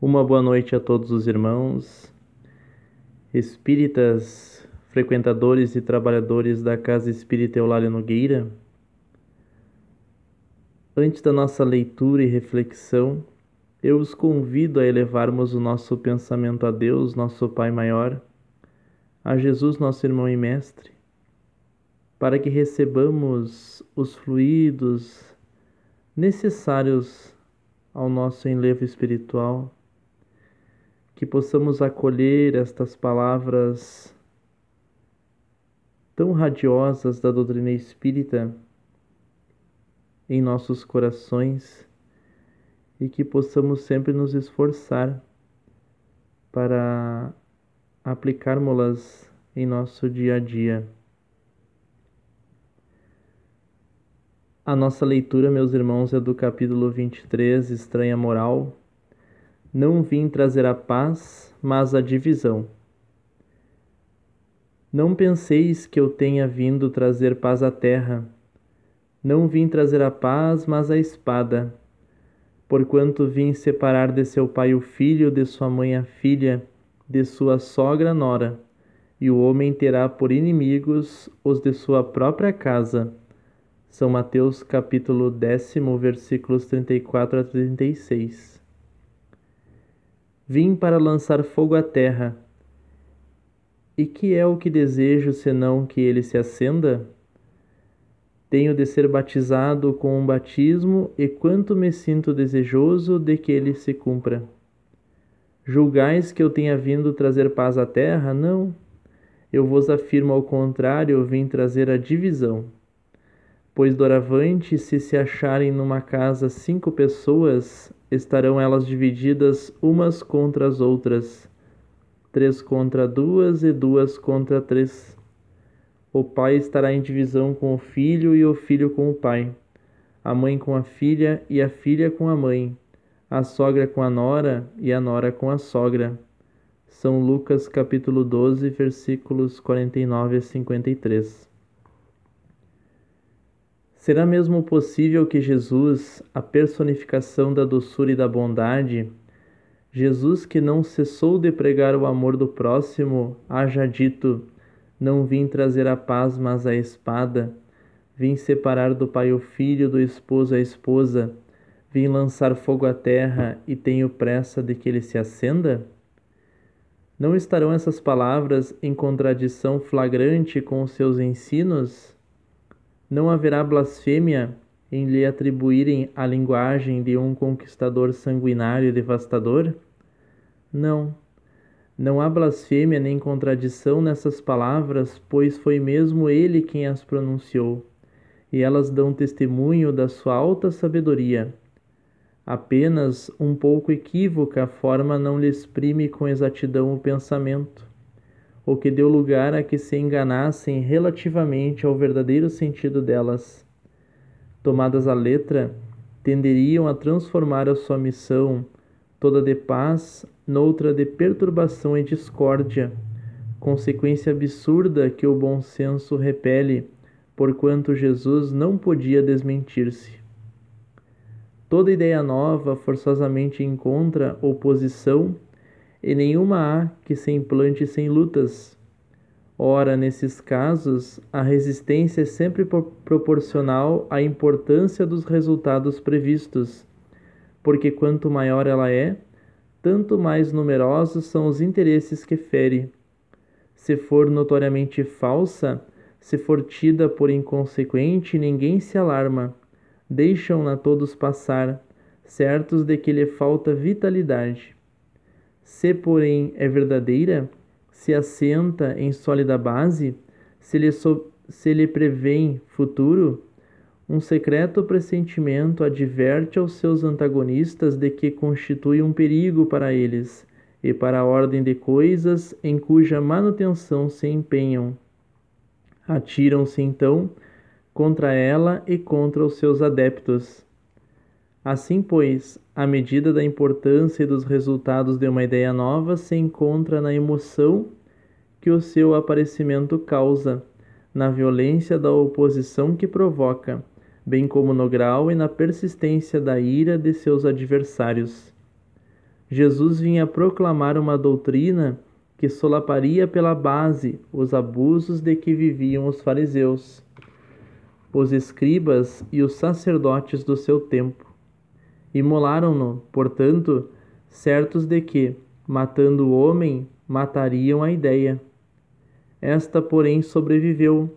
Uma boa noite a todos os irmãos, espíritas, frequentadores e trabalhadores da Casa Espírita Eulália Nogueira. Antes da nossa leitura e reflexão, eu os convido a elevarmos o nosso pensamento a Deus, nosso Pai maior, a Jesus, nosso irmão e mestre, para que recebamos os fluidos necessários ao nosso enlevo espiritual que possamos acolher estas palavras tão radiosas da doutrina espírita em nossos corações e que possamos sempre nos esforçar para aplicarmos-las em nosso dia a dia. A nossa leitura, meus irmãos, é do capítulo 23, Estranha Moral, não vim trazer a paz, mas a divisão. Não penseis que eu tenha vindo trazer paz à terra. Não vim trazer a paz, mas a espada. Porquanto vim separar de seu pai o filho, de sua mãe a filha, de sua sogra a nora, e o homem terá por inimigos os de sua própria casa. São Mateus capítulo décimo, versículos 34 a 36. Vim para lançar fogo à terra. E que é o que desejo senão que ele se acenda? Tenho de ser batizado com um batismo, e quanto me sinto desejoso de que ele se cumpra. Julgais que eu tenha vindo trazer paz à terra? Não. Eu vos afirmo ao contrário, eu vim trazer a divisão. Pois doravante, se se acharem numa casa cinco pessoas, estarão elas divididas umas contra as outras, três contra duas e duas contra três. O pai estará em divisão com o filho e o filho com o pai, a mãe com a filha e a filha com a mãe, a sogra com a nora e a nora com a sogra. São Lucas capítulo 12, versículos 49 a 53. Será mesmo possível que Jesus, a personificação da doçura e da bondade, Jesus que não cessou de pregar o amor do próximo, haja dito: Não vim trazer a paz, mas a espada. Vim separar do pai o filho, do esposo a esposa. Vim lançar fogo à terra e tenho pressa de que ele se acenda? Não estarão essas palavras em contradição flagrante com os seus ensinos? Não haverá blasfêmia em lhe atribuírem a linguagem de um conquistador sanguinário e devastador? Não. Não há blasfêmia nem contradição nessas palavras, pois foi mesmo ele quem as pronunciou, e elas dão testemunho da sua alta sabedoria. Apenas um pouco equívoca a forma não lhe exprime com exatidão o pensamento o que deu lugar a que se enganassem relativamente ao verdadeiro sentido delas. Tomadas à letra, tenderiam a transformar a sua missão, toda de paz, noutra de perturbação e discórdia, consequência absurda que o bom senso repele, porquanto Jesus não podia desmentir-se. Toda ideia nova forçosamente encontra oposição e nenhuma há que se implante sem lutas. Ora, nesses casos, a resistência é sempre proporcional à importância dos resultados previstos, porque quanto maior ela é, tanto mais numerosos são os interesses que fere. Se for notoriamente falsa, se for tida por inconsequente, ninguém se alarma. Deixam-na todos passar, certos de que lhe falta vitalidade. Se, porém, é verdadeira, se assenta em sólida base, se lhe, so, se lhe futuro, um secreto pressentimento adverte aos seus antagonistas de que constitui um perigo para eles e para a ordem de coisas em cuja manutenção se empenham. Atiram-se então contra ela e contra os seus adeptos Assim, pois, a medida da importância e dos resultados de uma ideia nova se encontra na emoção que o seu aparecimento causa, na violência da oposição que provoca, bem como no grau e na persistência da ira de seus adversários. Jesus vinha proclamar uma doutrina que solaparia pela base os abusos de que viviam os fariseus, os escribas e os sacerdotes do seu tempo. Imolaram-no, portanto, certos de que, matando o homem, matariam a ideia. Esta, porém, sobreviveu,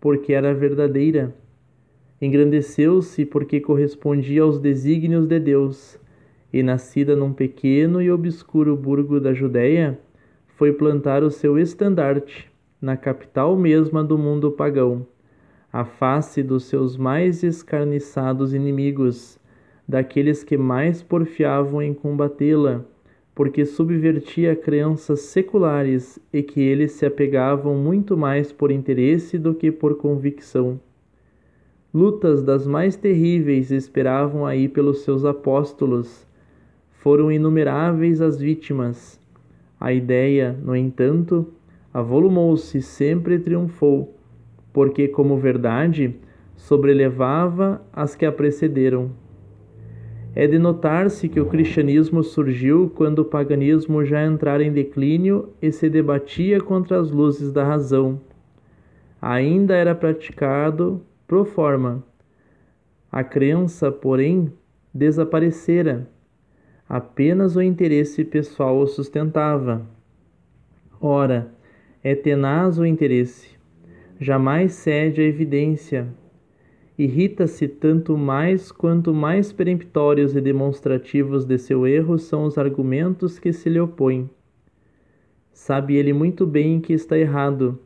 porque era verdadeira. Engrandeceu-se porque correspondia aos desígnios de Deus, e nascida num pequeno e obscuro burgo da Judéia, foi plantar o seu estandarte na capital mesma do mundo pagão, à face dos seus mais escarniçados inimigos, daqueles que mais porfiavam em combatê-la porque subvertia crenças seculares e que eles se apegavam muito mais por interesse do que por convicção. Lutas das mais terríveis esperavam aí pelos seus apóstolos. Foram inumeráveis as vítimas. A ideia, no entanto, avolumou-se sempre e triunfou, porque, como verdade, sobrelevava as que a precederam. É de notar-se que o cristianismo surgiu quando o paganismo já entrara em declínio e se debatia contra as luzes da razão. Ainda era praticado pro forma. A crença, porém, desaparecera. Apenas o interesse pessoal o sustentava. Ora, é tenaz o interesse, jamais cede a evidência irrita-se tanto mais quanto mais peremptórios e demonstrativos de seu erro são os argumentos que se lhe opõem. Sabe ele muito bem que está errado,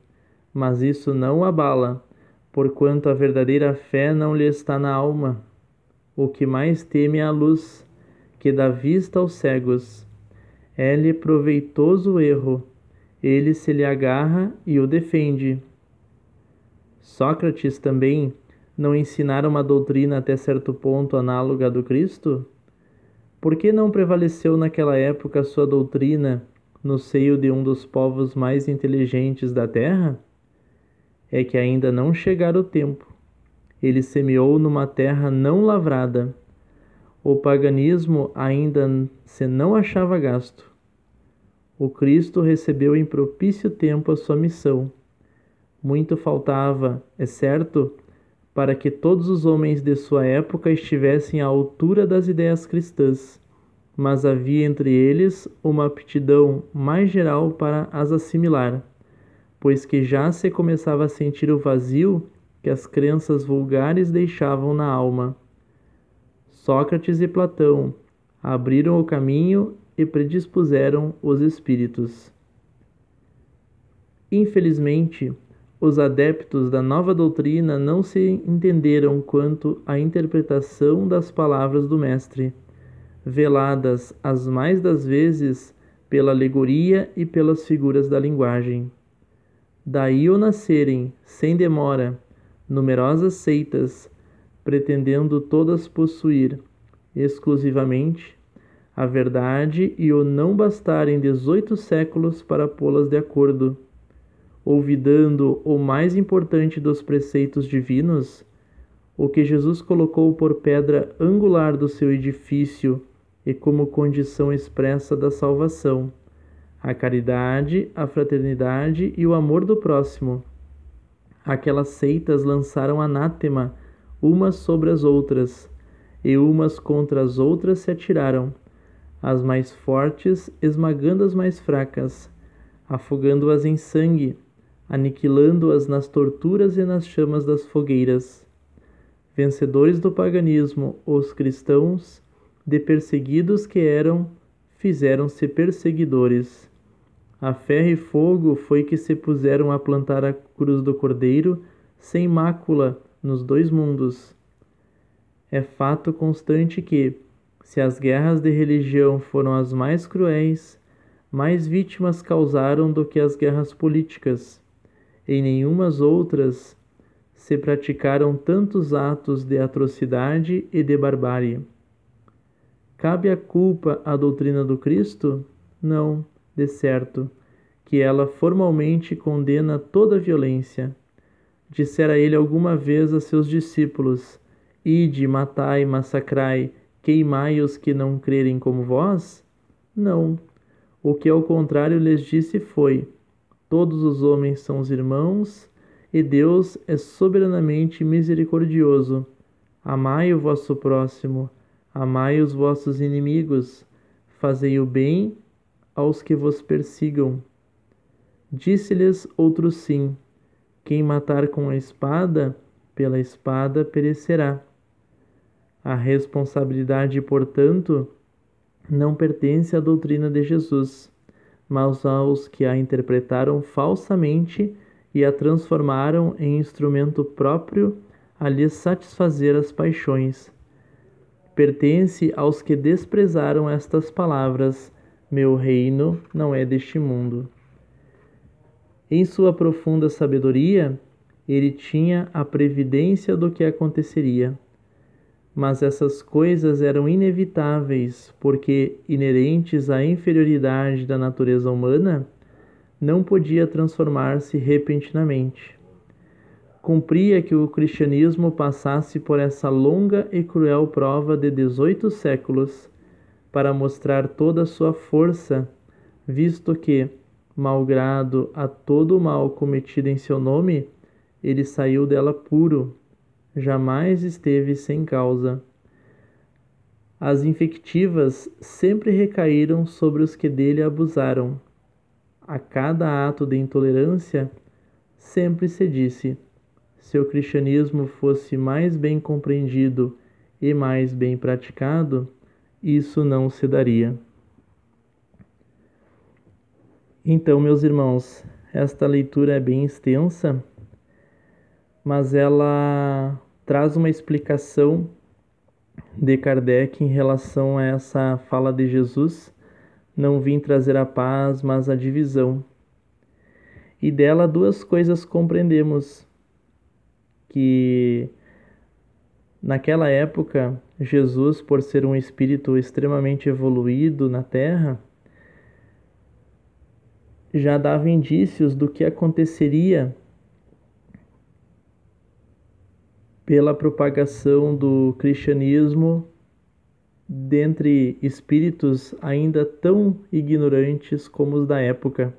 mas isso não o abala, porquanto a verdadeira fé não lhe está na alma. O que mais teme é a luz, que dá vista aos cegos. É-lhe proveitoso o erro, ele se lhe agarra e o defende. Sócrates também não ensinaram uma doutrina até certo ponto análoga do Cristo? Por que não prevaleceu naquela época sua doutrina no seio de um dos povos mais inteligentes da terra? É que ainda não chegara o tempo. Ele semeou numa terra não lavrada. O paganismo ainda se não achava gasto. O Cristo recebeu em propício tempo a sua missão. Muito faltava, é certo, para que todos os homens de sua época estivessem à altura das ideias cristãs, mas havia entre eles uma aptidão mais geral para as assimilar, pois que já se começava a sentir o vazio que as crenças vulgares deixavam na alma. Sócrates e Platão abriram o caminho e predispuseram os espíritos. Infelizmente, os adeptos da nova doutrina não se entenderam quanto à interpretação das palavras do Mestre, veladas as mais das vezes pela alegoria e pelas figuras da linguagem. Daí o nascerem, sem demora, numerosas seitas, pretendendo todas possuir, exclusivamente, a verdade e o não bastarem dezoito séculos para pô-las de acordo olvidando o mais importante dos preceitos divinos, o que Jesus colocou por pedra angular do seu edifício e como condição expressa da salvação, a caridade, a fraternidade e o amor do próximo. Aquelas seitas lançaram anátema umas sobre as outras, e umas contra as outras se atiraram, as mais fortes esmagando as mais fracas, afogando-as em sangue aniquilando-as nas torturas e nas chamas das fogueiras. Vencedores do paganismo, os cristãos, de perseguidos que eram, fizeram-se perseguidores. A ferro e fogo foi que se puseram a plantar a cruz do Cordeiro, sem mácula, nos dois mundos. É fato constante que, se as guerras de religião foram as mais cruéis, mais vítimas causaram do que as guerras políticas em nenhumas outras se praticaram tantos atos de atrocidade e de barbárie. Cabe a culpa à doutrina do Cristo? Não, de certo, que ela formalmente condena toda violência. Dissera ele alguma vez a seus discípulos: Ide, matai, massacrai, queimai os que não crerem como vós? Não. O que ao contrário lhes disse foi: Todos os homens são os irmãos, e Deus é soberanamente misericordioso. Amai o vosso próximo, amai os vossos inimigos, fazei o bem aos que vos persigam. Disse-lhes outro sim: Quem matar com a espada, pela espada perecerá. A responsabilidade, portanto, não pertence à doutrina de Jesus, mas aos que a interpretaram falsamente e a transformaram em instrumento próprio a lhes satisfazer as paixões. Pertence aos que desprezaram estas palavras: Meu reino não é deste mundo. Em sua profunda sabedoria, ele tinha a previdência do que aconteceria mas essas coisas eram inevitáveis porque, inerentes à inferioridade da natureza humana, não podia transformar-se repentinamente. Cumpria que o cristianismo passasse por essa longa e cruel prova de dezoito séculos para mostrar toda a sua força, visto que, malgrado a todo o mal cometido em seu nome, ele saiu dela puro jamais esteve sem causa. As infectivas sempre recaíram sobre os que dele abusaram. A cada ato de intolerância, sempre se disse: se o cristianismo fosse mais bem compreendido e mais bem praticado, isso não se daria. Então, meus irmãos, esta leitura é bem extensa mas ela traz uma explicação de Kardec em relação a essa fala de Jesus: não vim trazer a paz, mas a divisão. E dela duas coisas compreendemos que naquela época Jesus, por ser um espírito extremamente evoluído na Terra, já dava indícios do que aconteceria pela propagação do cristianismo dentre espíritos ainda tão ignorantes como os da época.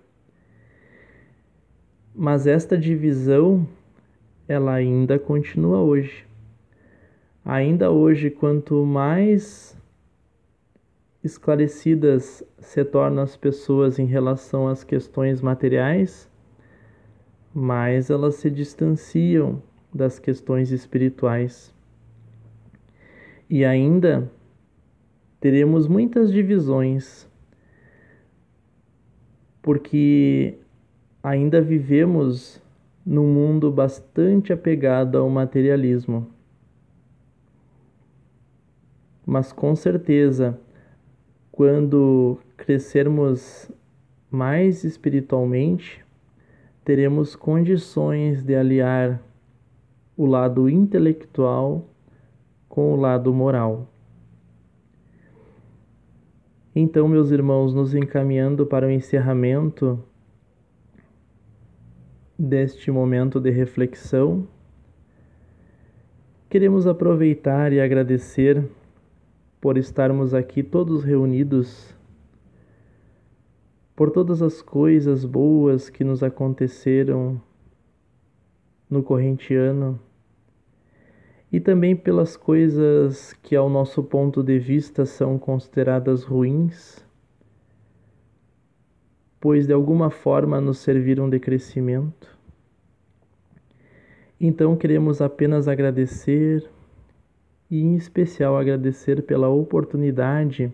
Mas esta divisão ela ainda continua hoje. Ainda hoje, quanto mais esclarecidas se tornam as pessoas em relação às questões materiais, mais elas se distanciam das questões espirituais. E ainda teremos muitas divisões, porque ainda vivemos num mundo bastante apegado ao materialismo. Mas com certeza, quando crescermos mais espiritualmente, teremos condições de aliar o lado intelectual com o lado moral. Então, meus irmãos, nos encaminhando para o encerramento deste momento de reflexão, queremos aproveitar e agradecer por estarmos aqui todos reunidos, por todas as coisas boas que nos aconteceram no corrente ano e também pelas coisas que, ao nosso ponto de vista, são consideradas ruins, pois de alguma forma nos serviram de crescimento. Então queremos apenas agradecer e, em especial, agradecer pela oportunidade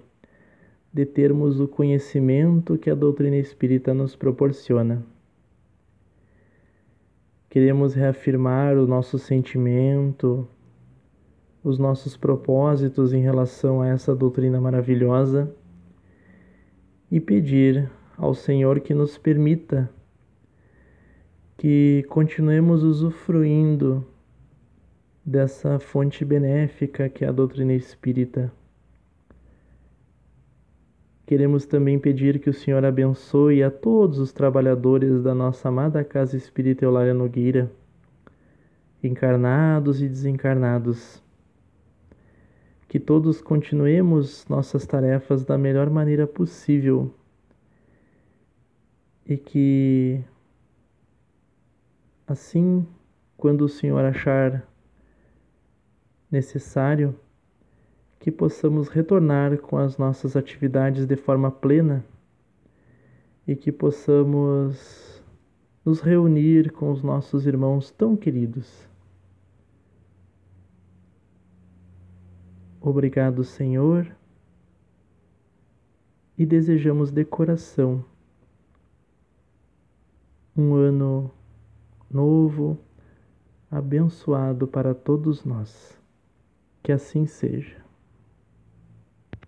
de termos o conhecimento que a doutrina espírita nos proporciona. Queremos reafirmar o nosso sentimento, os nossos propósitos em relação a essa doutrina maravilhosa e pedir ao Senhor que nos permita que continuemos usufruindo dessa fonte benéfica que é a doutrina espírita. Queremos também pedir que o Senhor abençoe a todos os trabalhadores da nossa amada Casa Espírita Eulália Nogueira, encarnados e desencarnados. Que todos continuemos nossas tarefas da melhor maneira possível. E que assim, quando o Senhor achar necessário, que possamos retornar com as nossas atividades de forma plena e que possamos nos reunir com os nossos irmãos tão queridos. Obrigado, Senhor, e desejamos de coração um ano novo, abençoado para todos nós. Que assim seja.